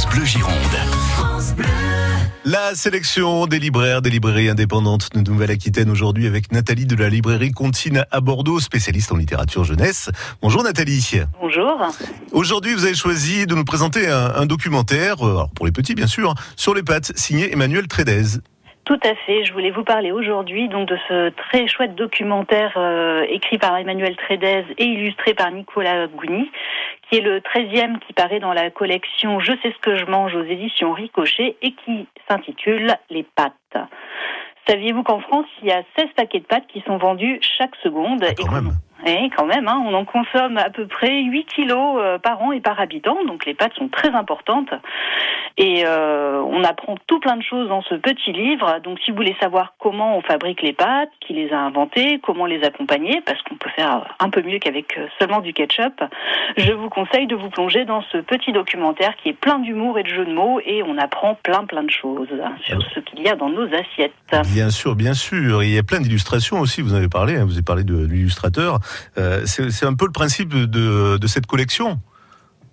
France Bleu Gironde. La sélection des libraires, des librairies indépendantes de Nouvelle-Aquitaine aujourd'hui avec Nathalie de la librairie Contine à Bordeaux, spécialiste en littérature jeunesse. Bonjour Nathalie. Bonjour. Aujourd'hui, vous avez choisi de nous présenter un, un documentaire, euh, alors pour les petits bien sûr, sur les pattes, signé Emmanuel Trédez. Tout à fait. Je voulais vous parler aujourd'hui donc de ce très chouette documentaire euh, écrit par Emmanuel Trédez et illustré par Nicolas Gouni, qui est le 13e qui paraît dans la collection Je sais ce que je mange aux éditions Ricochet et qui s'intitule Les pâtes. Saviez-vous qu'en France, il y a 16 paquets de pâtes qui sont vendus chaque seconde Ah, et. Oui, quand même, hein, on en consomme à peu près 8 kilos euh, par an et par habitant, donc les pâtes sont très importantes. Et euh, on apprend tout plein de choses dans ce petit livre. Donc si vous voulez savoir comment on fabrique les pâtes, qui les a inventées, comment les accompagner, parce qu'on peut faire un peu mieux qu'avec euh, seulement du ketchup, je vous conseille de vous plonger dans ce petit documentaire qui est plein d'humour et de jeux de mots et on apprend plein plein de choses sur ce qu'il y a dans nos assiettes. Bien sûr, bien sûr. Il y a plein d'illustrations aussi, vous avez parlé, hein, vous avez parlé de l'illustrateur. Euh, c'est un peu le principe de, de cette collection.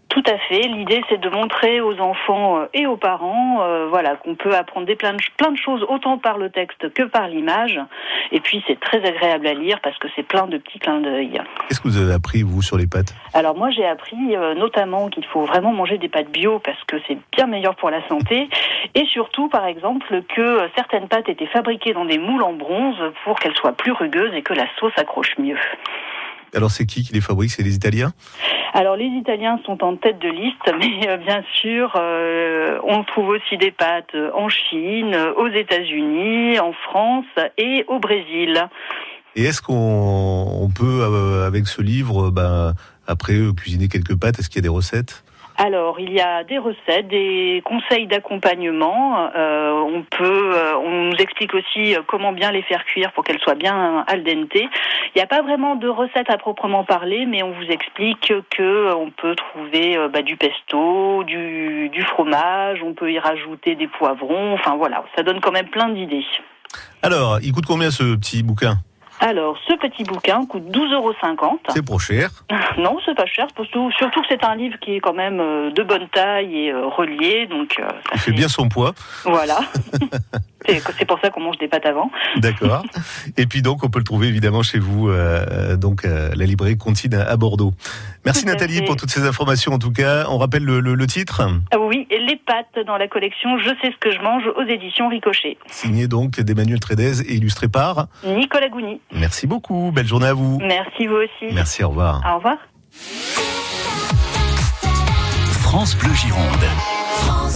Tout à fait. L'idée, c'est de montrer aux enfants euh, et aux parents, euh, voilà, qu'on peut apprendre des plein de, plein de choses autant par le texte que par l'image. Et puis, c'est très agréable à lire parce que c'est plein de petits clins d'œil. Qu'est-ce que vous avez appris, vous, sur les pâtes? Alors moi, j'ai appris euh, notamment qu'il faut vraiment manger des pâtes bio parce que c'est bien meilleur pour la santé. Et surtout, par exemple, que certaines pâtes étaient fabriquées dans des moules en bronze pour qu'elles soient plus rugueuses et que la sauce accroche mieux. Alors c'est qui qui les fabrique? C'est les Italiens? Alors les Italiens sont en tête de liste, mais euh, bien sûr, euh, on trouve aussi des pâtes en Chine, aux États-Unis, en France et au Brésil. Et est-ce qu'on on peut, euh, avec ce livre, ben, après cuisiner quelques pâtes? Est-ce qu'il y a des recettes? Alors il y a des recettes, des conseils d'accompagnement. euh, on peut, euh, on nous explique aussi euh, comment bien les faire cuire pour qu'elles soient bien al dente. Il n'y a pas vraiment de recettes à proprement parler, mais on vous explique que euh, on peut trouver euh, bah, du pesto, du, du fromage, on peut y rajouter des poivrons. Enfin voilà, ça donne quand même plein d'idées. Alors, il coûte combien ce petit bouquin? Alors, ce petit bouquin coûte 12,50 euros. C'est trop cher. Non, c'est pas cher, surtout, surtout que c'est un livre qui est quand même euh, de bonne taille et euh, relié, donc euh, ça Il fait bien son poids. Voilà. c'est pour ça qu'on mange des pâtes avant. D'accord. Et puis donc, on peut le trouver évidemment chez vous, euh, donc euh, la librairie Contine à Bordeaux. Merci Tout Nathalie pour toutes ces informations. En tout cas, on rappelle le, le- le titre, Ah oui, les pâtes dans la collection Je sais ce que je mange aux éditions Ricochet. signé donc d'Emmanuel Trédez et illustré par. Nicolas Gouni. Merci beaucoup. Belle journée à vous. Merci vous aussi. Merci. Au revoir. Au revoir. France Bleu Gironde.